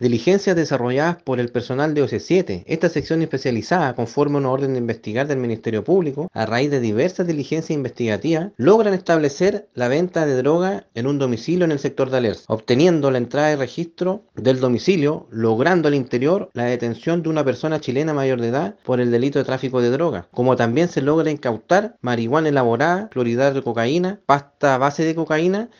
Diligencias desarrolladas por el personal de OC7. Esta sección especializada, conforme a una orden de investigar del Ministerio Público, a raíz de diversas diligencias investigativas, logran establecer la venta de droga en un domicilio en el sector de Alers, obteniendo la entrada y registro del domicilio, logrando al interior la detención de una persona chilena mayor de edad por el delito de tráfico de droga, como también se logra incautar marihuana elaborada, clorhidrato de cocaína, pasta base de cocaína